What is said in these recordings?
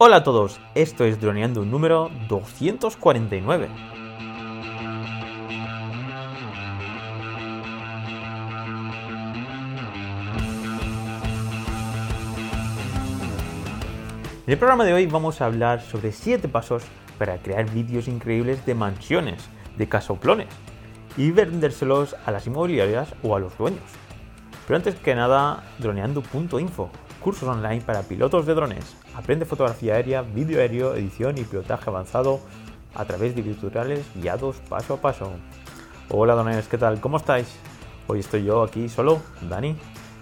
Hola a todos, esto es Droneando número 249. En el programa de hoy vamos a hablar sobre 7 pasos para crear vídeos increíbles de mansiones, de casoplones y vendérselos a las inmobiliarias o a los dueños. Pero antes que nada, droneando.info, cursos online para pilotos de drones. Aprende fotografía aérea, vídeo aéreo, edición y pilotaje avanzado a través de tutoriales guiados paso a paso. Hola drones, ¿qué tal? ¿Cómo estáis? Hoy estoy yo aquí solo, Dani,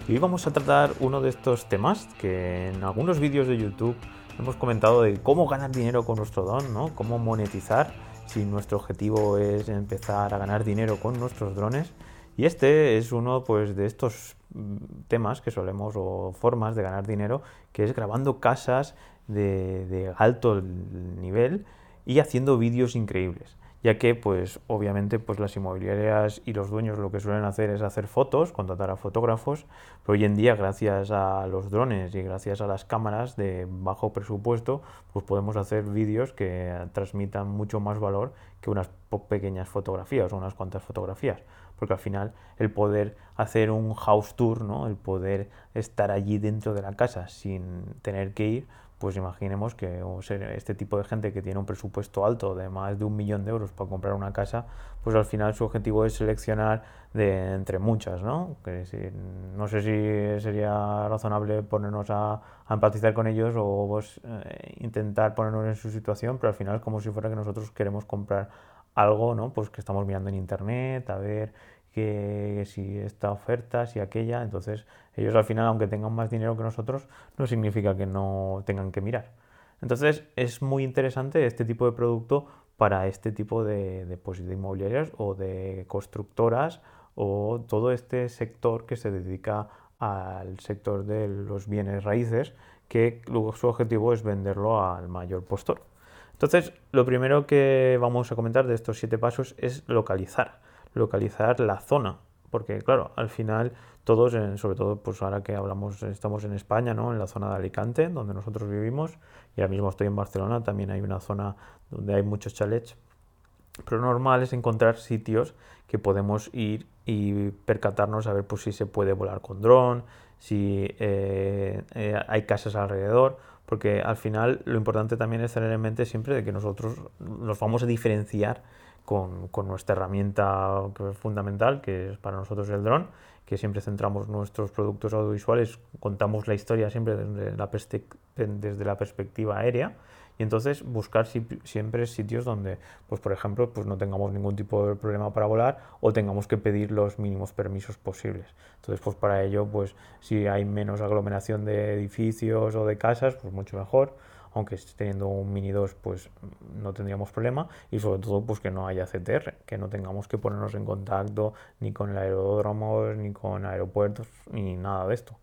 y hoy vamos a tratar uno de estos temas que en algunos vídeos de YouTube hemos comentado de cómo ganar dinero con nuestro don, ¿no? Cómo monetizar si nuestro objetivo es empezar a ganar dinero con nuestros drones. Y este es uno pues, de estos mm, temas que solemos o formas de ganar dinero, que es grabando casas de, alto nivel y haciendo vídeos increíbles ya que pues obviamente pues las inmobiliarias y los dueños lo que suelen hacer es hacer fotos, contratar a fotógrafos, pero hoy en día gracias a los drones y gracias a las cámaras de bajo presupuesto, pues podemos hacer vídeos que transmitan mucho más valor que unas pequeñas fotografías o unas cuantas fotografías porque al final el poder hacer un house tour, ¿no? el poder estar allí dentro de la casa sin tener que ir, pues imaginemos que este tipo de gente que tiene un presupuesto alto de más de un millón de euros para comprar una casa, pues al final su objetivo es seleccionar de entre muchas, ¿no? Que no sé si sería razonable ponernos a, empatizar con ellos o pues, eh, intentar ponernos en su situación, pero al final es como si fuera que nosotros queremos comprar algo, ¿no? Pues que estamos mirando en internet, a ver que si esta oferta, si aquella, entonces ellos al final, aunque tengan más dinero que nosotros, no significa que no tengan que mirar. Entonces es muy interesante este tipo de producto para este tipo de, de, pues, inmobiliarias o de constructoras o todo este sector que se dedica al sector de los bienes raíces, que su objetivo es venderlo al mayor postor. Entonces, lo primero que vamos a comentar de estos siete pasos es localizar localizar la zona, porque claro, al final todos, sobre todo pues ahora que hablamos, estamos en España, ¿no? en la zona de Alicante, donde nosotros vivimos, y ahora mismo estoy en Barcelona, también hay una zona donde hay muchos chalets, pero normal es encontrar sitios que podemos ir y percatarnos a ver pues, si se puede volar con dron, si eh, eh, hay casas alrededor, porque al final lo importante también es tener en mente siempre de que nosotros nos vamos a diferenciar con, nuestra herramienta fundamental, que es para nosotros el dron, que siempre centramos nuestros productos audiovisuales, contamos la historia siempre desde la, desde la perspectiva aérea y entonces buscar siempre sitios donde, pues por ejemplo, pues no tengamos ningún tipo de problema para volar o tengamos que pedir los mínimos permisos posibles. Entonces, pues para ello, pues si hay menos aglomeración de edificios o de casas, pues mucho mejor aunque teniendo un Mini 2 pues no tendríamos problema y sobre todo pues que no haya CTR, que no tengamos que ponernos en contacto ni con el ni con aeropuertos, ni nada de esto.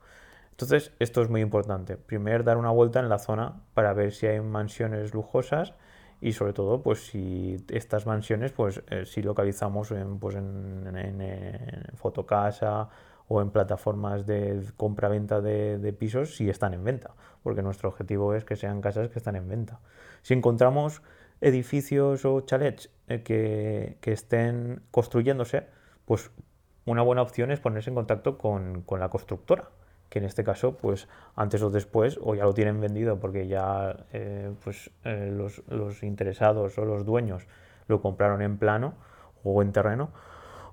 Entonces esto es muy importante. Primero dar una vuelta en la zona para ver si hay mansiones lujosas y sobre todo pues si estas mansiones pues eh, si localizamos en, pues, en Fotocasa o en plataformas de compra-venta de, pisos si están en venta, porque nuestro objetivo es que sean casas que están en venta. Si encontramos edificios o chalets eh, que, estén construyéndose, pues una buena opción es ponerse en contacto con, la constructora, que en este caso, pues antes o después, o ya lo tienen vendido porque ya eh, pues, eh, los, los interesados o los dueños lo compraron en plano o en terreno,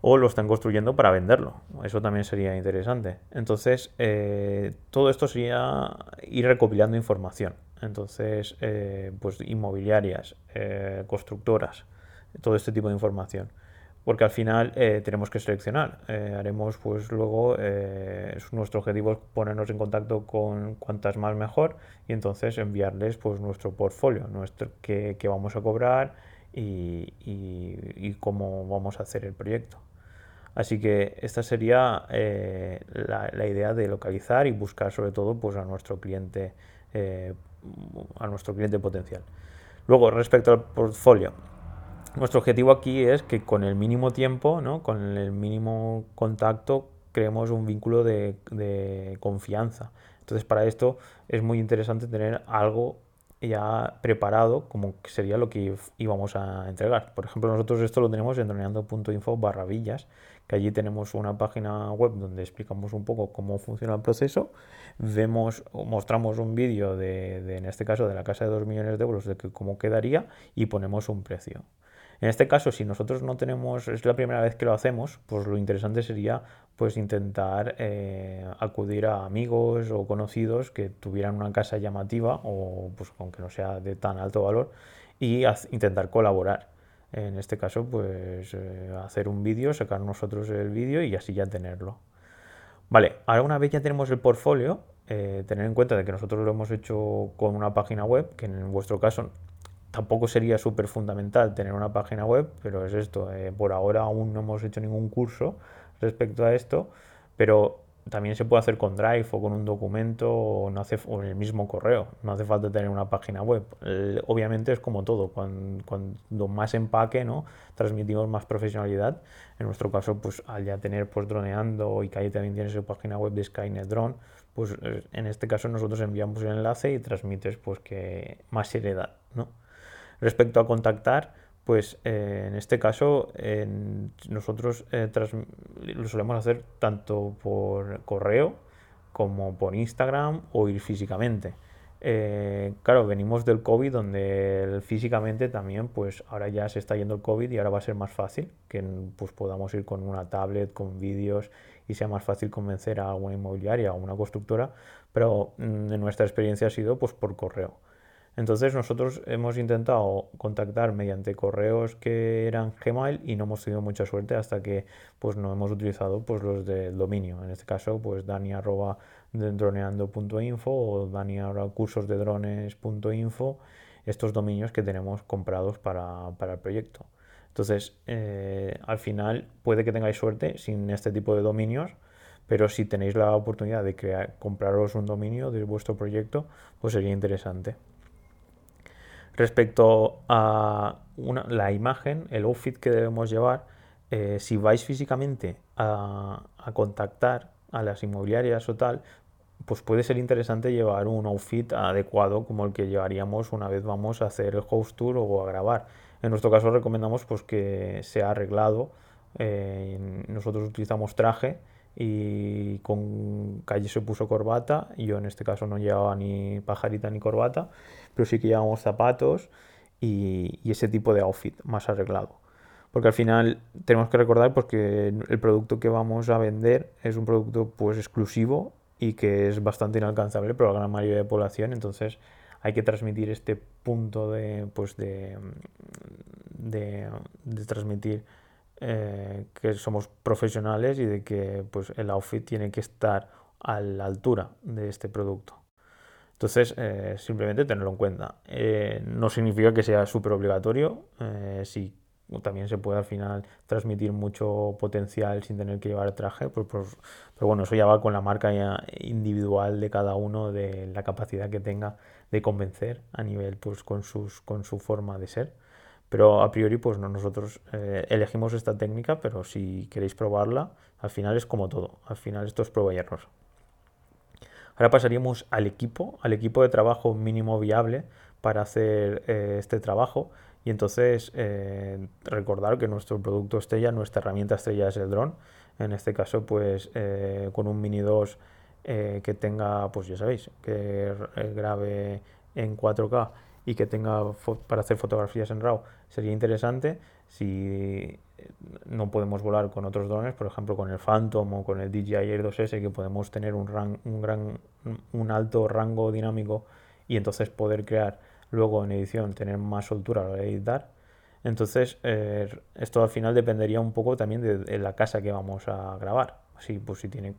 o lo están construyendo para venderlo. Eso también sería interesante. Entonces, eh, todo esto sería ir recopilando información. Entonces, eh, pues inmobiliarias, eh, constructoras, todo este tipo de información. Porque al final tenemos que seleccionar. haremos, pues luego, nuestro objetivo es ponernos en contacto con cuantas más mejor y entonces enviarles pues nuestro portfolio, nuestro que, vamos a cobrar y cómo vamos a hacer el proyecto. Así que esta sería eh, la, idea de localizar y buscar sobre todo pues, a nuestro cliente eh, a nuestro cliente potencial. Luego, respecto al portfolio, nuestro objetivo aquí es que con el mínimo tiempo, ¿no? con el mínimo contacto, creemos un vínculo de, de confianza. Entonces, para esto es muy interesante tener algo ya preparado como sería lo que íbamos a entregar. Por ejemplo, nosotros esto lo tenemos en droneando.info barra villas, que allí tenemos una página web donde explicamos un poco cómo funciona el proceso, vemos mostramos un vídeo de, en este caso, de la casa de 2 millones de euros, de que cómo quedaría y ponemos un precio. En este caso, si nosotros no tenemos, es la primera vez que lo hacemos, pues lo interesante sería pues intentar eh, acudir a amigos o conocidos que tuvieran una casa llamativa o pues aunque no sea de tan alto valor y intentar colaborar. En este caso, pues eh, hacer un vídeo, sacar nosotros el vídeo y así ya tenerlo. Vale, ahora una vez ya tenemos el portfolio, eh, tener en cuenta de que nosotros lo hemos hecho con una página web, que en vuestro caso tampoco sería súper fundamental tener una página web, pero es esto, por ahora aún no hemos hecho ningún curso respecto a esto, pero también se puede hacer con Drive o con un documento o, no hace, o el mismo correo. No hace falta tener una página web. obviamente es como todo. Cuando, más empaque, ¿no? transmitimos más profesionalidad. En nuestro caso, pues al ya tener pues droneando y que ahí también tiene su página web de Skynet Drone, pues eh, en este caso nosotros enviamos el enlace y transmites pues que más seriedad. ¿no? Respecto a contactar, pues eh, en este caso nosotros eh, lo solemos hacer tanto por correo como por Instagram o ir físicamente. Eh, claro, venimos del COVID donde físicamente también, pues ahora ya se está yendo el COVID y ahora va a ser más fácil que pues, podamos ir con una tablet, con vídeos y sea más fácil convencer a alguna inmobiliaria o una constructora, pero mm, en nuestra experiencia ha sido pues por correo. Entonces nosotros hemos intentado contactar mediante correos que eran Gmail y no hemos tenido mucha suerte hasta que pues no hemos utilizado pues los del dominio. En este caso pues dani droneando.info o dani estos dominios que tenemos comprados para, el proyecto. Entonces, eh, al final puede que tengáis suerte sin este tipo de dominios, pero si tenéis la oportunidad de crear, compraros un dominio de vuestro proyecto, pues sería interesante. Respecto a la imagen, el outfit que debemos llevar, eh, si vais físicamente a, contactar a las inmobiliarias o tal, pues puede ser interesante llevar un outfit adecuado como el que llevaríamos una vez vamos a hacer el host tour o a grabar. En nuestro caso recomendamos pues que sea arreglado. Eh, nosotros utilizamos traje y con Calle se puso corbata, yo en este caso no llevaba ni pajarita ni corbata, pero sí que llevábamos zapatos y, ese tipo de outfit más arreglado. Porque al final tenemos que recordar porque el producto que vamos a vender es un producto pues exclusivo y que es bastante inalcanzable para la gran mayoría de población, entonces hay que transmitir este punto de, pues de, de, de transmitir eh, que somos profesionales y de que pues, el outfit tiene que estar a la altura de este producto. Entonces, eh, simplemente tenerlo en cuenta. Eh, no significa que sea súper obligatorio, si también se puede al final transmitir mucho potencial sin tener que llevar traje, pues, pues, pero bueno, eso ya va con la marca individual de cada uno, de la capacidad que tenga de convencer a nivel, pues con, sus, con su forma de ser. Pero a priori, pues no, nosotros eh, elegimos esta técnica, pero si queréis probarla, al final es como todo. Al final esto es prueba y error. Ahora pasaríamos al equipo, al equipo de trabajo mínimo viable para hacer eh, este trabajo. Y entonces eh, recordar que nuestro producto estrella, nuestra herramienta estrella es el dron. En este caso, pues con un Mini 2 que tenga, pues ya sabéis, que grabe en 4K y que tenga para hacer fotografías en RAW sería interesante si eh, no podemos volar con otros drones, por ejemplo con el Phantom o con el DJI Air 2S, que podemos tener un, un, gran, un alto rango dinámico y entonces poder crear luego en edición, tener más soltura a la hora de editar. Entonces, eh, esto al final dependería un poco también de, la casa que vamos a grabar. Si, pues, si tiene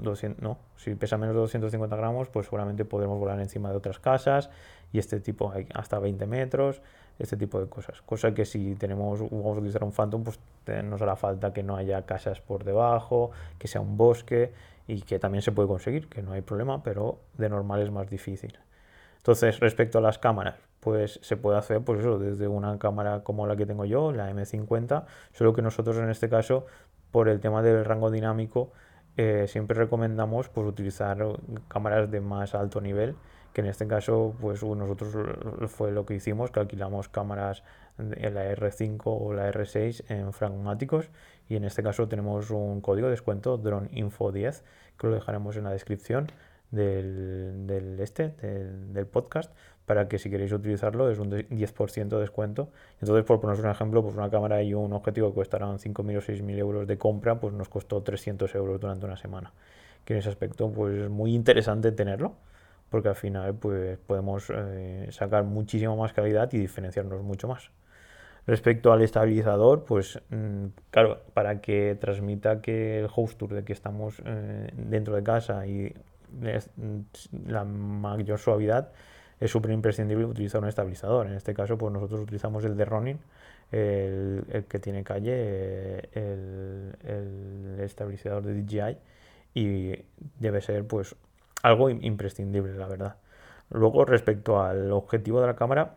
200, mm, no, si pesa menos de 250 gramos, pues seguramente podremos volar encima de otras casas y este tipo hasta 20 metros, este tipo de cosas. Cosa que si tenemos, vamos a utilizar un Phantom, pues nos hará falta que no haya casas por debajo, que sea un bosque y que también se puede conseguir, que no hay problema, pero de normal es más difícil. Entonces, respecto a las cámaras, pues se puede hacer pues eso, desde una cámara como la que tengo yo, la M50, solo que nosotros en este caso, por el tema del rango dinámico, eh, siempre recomendamos pues, utilizar cámaras de más alto nivel que en este caso, pues nosotros fue lo que hicimos, que alquilamos cámaras en la R5 o la R6 en fragmáticos y en este caso tenemos un código de descuento DroneInfo10 que lo dejaremos en la descripción del, este, del, podcast, para que si queréis utilizarlo es un 10% de descuento. Entonces, por poneros un ejemplo, pues una cámara y un objetivo que costarán 5.000 o 6.000 euros de compra, pues nos costó 300 euros durante una semana. Que en ese aspecto, pues es muy interesante tenerlo, porque al final pues podemos eh, sacar muchísima más calidad y diferenciarnos mucho más. Respecto al estabilizador, pues mm, claro, para que transmita que el host tour de que estamos eh, dentro de casa y la mayor suavidad, es súper imprescindible utilizar un estabilizador. En este caso, pues nosotros utilizamos el de Ronin, el, que tiene calle, el, el, estabilizador de DJI, y debe ser pues algo imprescindible, la verdad. Luego, respecto al objetivo de la cámara,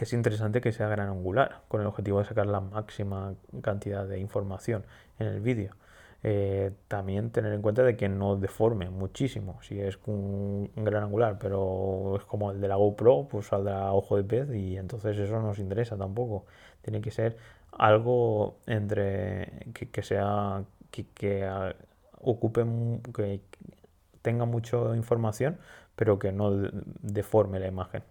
es interesante que sea gran angular, con el objetivo de sacar la máxima cantidad de información en el vídeo. Eh, también tener en cuenta de que no deforme muchísimo. Si es un, gran angular, pero es como el de la GoPro, pues saldrá ojo de pez y entonces eso no nos interesa tampoco. Tiene que ser algo entre que, sea que, que ocupe que tenga mucha información, pero que no deforme la imagen.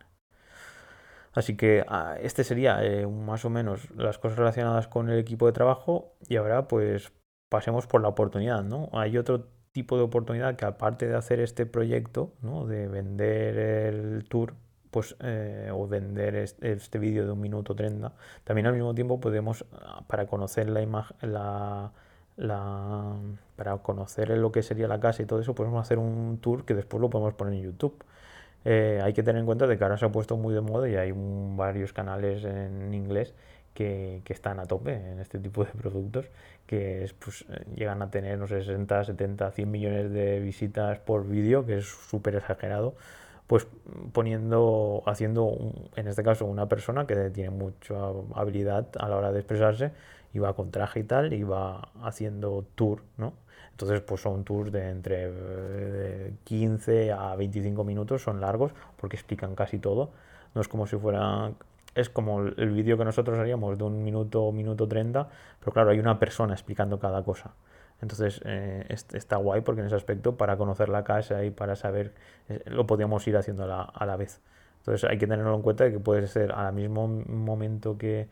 Así que ah, este sería eh, más o menos las cosas relacionadas con el equipo de trabajo y ahora pues pasemos por la oportunidad, ¿no? Hay otro tipo de oportunidad que aparte de hacer este proyecto, ¿no? De vender el tour, pues, eh, o vender este, vídeo de un minuto 30, también al mismo tiempo podemos, ah, para conocer la imagen, la, para conocer lo que sería la casa y todo eso, podemos hacer un tour que después lo podemos poner en YouTube. Eh, hay que tener en cuenta de que ahora se ha puesto muy de moda y hay varios canales en inglés que, están a tope en este tipo de productos, que pues, llegan a tener, no sé, 60, 70, 100 millones de visitas por vídeo, que es súper exagerado, pues poniendo, haciendo, en este caso, una persona que tiene mucha habilidad a la hora de expresarse, va con traje y tal, va haciendo tour, ¿no? Entonces, pues son tours de entre 15 a 25 minutos, son largos, porque explican casi todo. No es como si fuera es como el vídeo que nosotros haríamos de un minuto, minuto 30, pero claro, hay una persona explicando cada cosa. Entonces eh, está guay porque en ese aspecto para conocer la casa y para saber eh, lo podíamos ir haciendo la, a la, vez. Entonces hay que tenerlo en cuenta que puede ser al mismo momento que,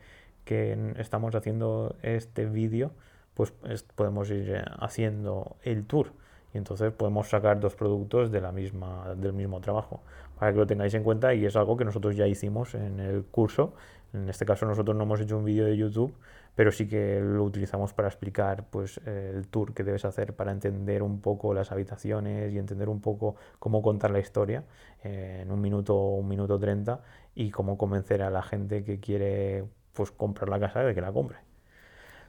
que estamos haciendo este vídeo, pues podemos ir eh, haciendo el tour y entonces podemos sacar dos productos de la misma, del mismo trabajo para que lo tengáis en cuenta y es algo que nosotros ya hicimos en el curso. En este caso nosotros no hemos hecho un vídeo de YouTube, pero sí que lo utilizamos para explicar pues, el tour que debes hacer para entender un poco las habitaciones y entender un poco cómo contar la historia en un minuto un minuto treinta y cómo convencer a la gente que quiere pues, comprar la casa de que la compre.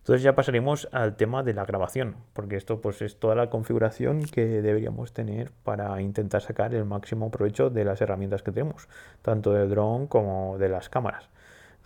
Entonces ya pasaremos al tema de la grabación, porque esto pues es toda la configuración que deberíamos tener para intentar sacar el máximo provecho de las herramientas que tenemos, tanto del drone como de las cámaras.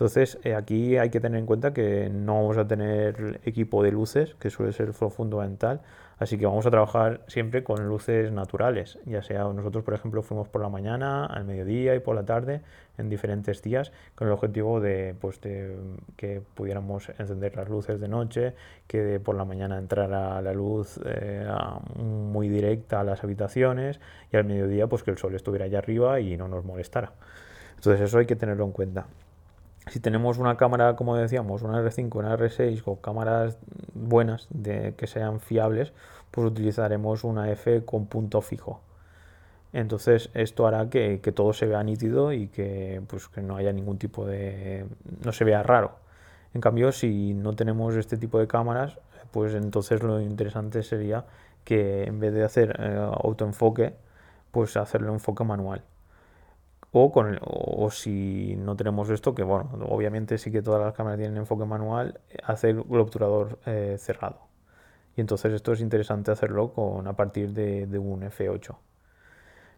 Entonces eh, aquí hay que tener en cuenta que no vamos a tener equipo de luces, que suele ser fundamental, así que vamos a trabajar siempre con luces naturales, ya sea nosotros por ejemplo fuimos por la mañana, al mediodía y por la tarde en diferentes días con el objetivo de, pues, que pudiéramos encender las luces de noche, que por la mañana entrara la luz eh, muy directa a las habitaciones y al mediodía pues que el sol estuviera allá arriba y no nos molestara. Entonces eso hay que tenerlo en cuenta si tenemos una cámara, como decíamos, una R5, una R6 o cámaras buenas de, que sean fiables, pues utilizaremos una F con punto fijo. Entonces esto hará que, todo se vea nítido y que, pues, que no haya ningún tipo de... no se vea raro. En cambio, si no tenemos este tipo de cámaras, pues entonces lo interesante sería que en vez de hacer eh, autoenfoque, pues hacerlo enfoque manual. O, si no tenemos esto, que bueno, obviamente sí que todas las cámaras tienen enfoque manual, hacer el obturador eh, cerrado. Y entonces esto es interesante hacerlo con a partir de, un F8.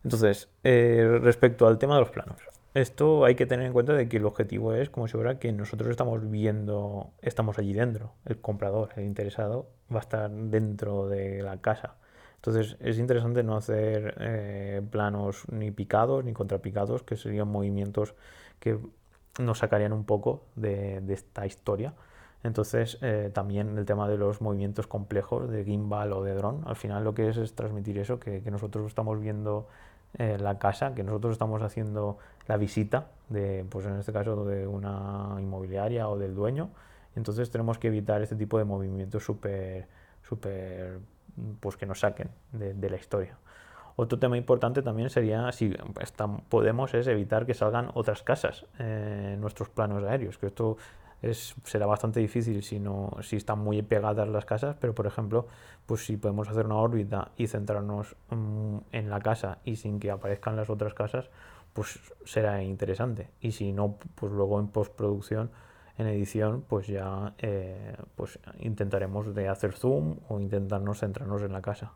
Entonces, eh, respecto al tema de los planos, esto hay que tener en cuenta de que el objetivo es como si fuera que nosotros estamos viendo, estamos allí dentro, el comprador, el interesado, va a estar dentro de la casa. Entonces es interesante no hacer eh, planos ni picados ni contrapicados, que serían movimientos que nos sacarían un poco de, esta historia. Entonces eh, también el tema de los movimientos complejos de gimbal o de dron, al final lo que es es transmitir eso, que, nosotros estamos viendo eh, la casa, que nosotros estamos haciendo la visita de, pues en este caso de una inmobiliaria o del dueño. Entonces tenemos que evitar este tipo de movimientos súper, súper, pues que nos saquen de, la historia. Otro tema importante también sería, si podemos, es evitar que salgan otras casas en nuestros planos aéreos, que esto es, será bastante difícil si, no, si están muy pegadas las casas, pero por ejemplo, pues si podemos hacer una órbita y centrarnos mm, en la casa y sin que aparezcan las otras casas, pues será interesante. Y si no, pues luego en postproducción en edición pues ya eh, pues intentaremos de hacer zoom o intentarnos centrarnos en la casa.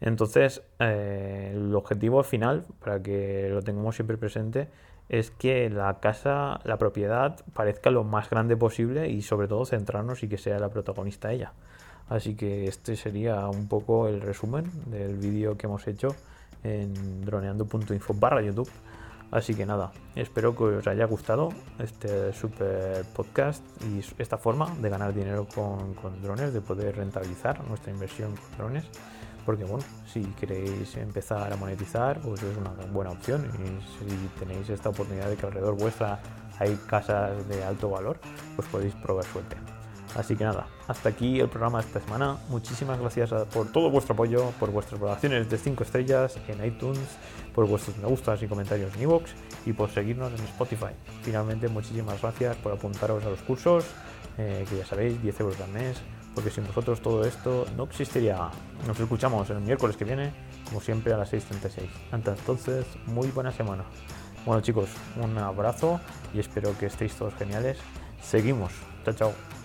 Entonces, eh, el objetivo final, para que lo tengamos siempre presente, es que la casa, la propiedad, parezca lo más grande posible y sobre todo centrarnos y que sea la protagonista ella. Así que este sería un poco el resumen del vídeo que hemos hecho en droneando.info barra YouTube. Así que nada, espero que os haya gustado este super podcast y esta forma de ganar dinero con, drones, de poder rentabilizar nuestra inversión con drones. Porque bueno, si queréis empezar a monetizar, pues es una buena opción. Y si tenéis esta oportunidad de que alrededor vuestra hay casas de alto valor, pues podéis probar suerte. Así que nada, hasta aquí el programa de esta semana. Muchísimas gracias por todo vuestro apoyo, por vuestras valoraciones de 5 estrellas en iTunes, por vuestros me gustas y comentarios en iVoox y por seguirnos en Spotify. Finalmente, muchísimas gracias por apuntaros a los cursos, eh, que ya sabéis, 10 euros al mes, porque sin vosotros todo esto no existiría. Nos escuchamos el miércoles que viene, como siempre, a las 6.36. Hasta entonces, muy buena semana. Bueno chicos, un abrazo y espero que estéis todos geniales. Seguimos. Chao, chao.